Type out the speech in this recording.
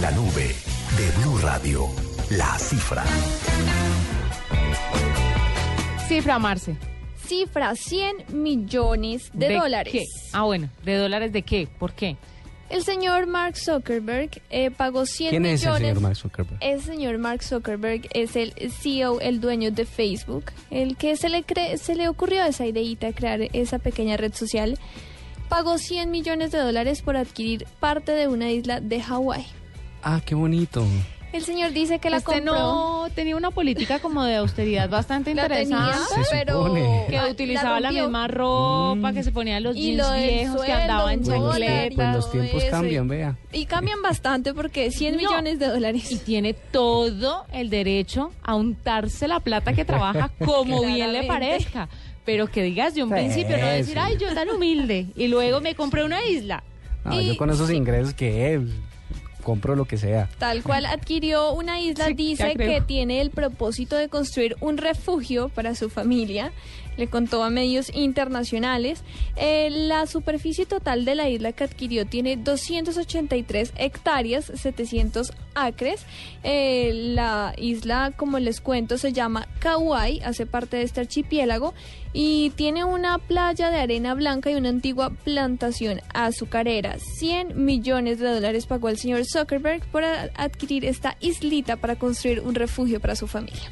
En la nube de Blue Radio, la cifra. Cifra, Marce. Cifra 100 millones de, dólares. qué? Ah, bueno, ¿de dólares de qué? ¿Por qué? El señor Mark Zuckerberg eh, pagó 100 ¿Quién es millones. el señor Mark Zuckerberg? El señor Mark Zuckerberg es el CEO, el dueño de Facebook, el que se le, cre- se le ocurrió esa ideita crear esa pequeña red social. Pagó 100 millones de dólares por adquirir parte de una isla de Hawái. Ah, qué bonito. El señor dice que la este compró. no tenía una política como de austeridad bastante la tenía, interesante. Se pero supone. Que la- utilizaba la, rompió. misma ropa, que se ponía los Y jeans lo viejos, que andaba en pues todo los tiempos eso, cambian, y- vea. Y cambian bastante porque 100 No. millones de dólares. Y tiene todo el derecho a untarse la plata que trabaja como bien le parezca. Pero que digas de un Sí, principio, no decir, ay, yo tan humilde. Y luego me compré una isla. No, Y- yo con esos ingresos que eh, compro lo que sea. Tal cual adquirió una isla, Sí, dice que tiene el propósito de construir un refugio para su familia. Le contó a medios internacionales. Eh, la superficie total de la isla que adquirió tiene 283 hectáreas, 700 acres. Eh, la isla, como les cuento, se llama Kauai, hace parte de este archipiélago y tiene una playa de arena blanca y una antigua plantación azucarera. 100 millones de dólares pagó el señor Zuckerberg por adquirir esta islita para construir un refugio para su familia.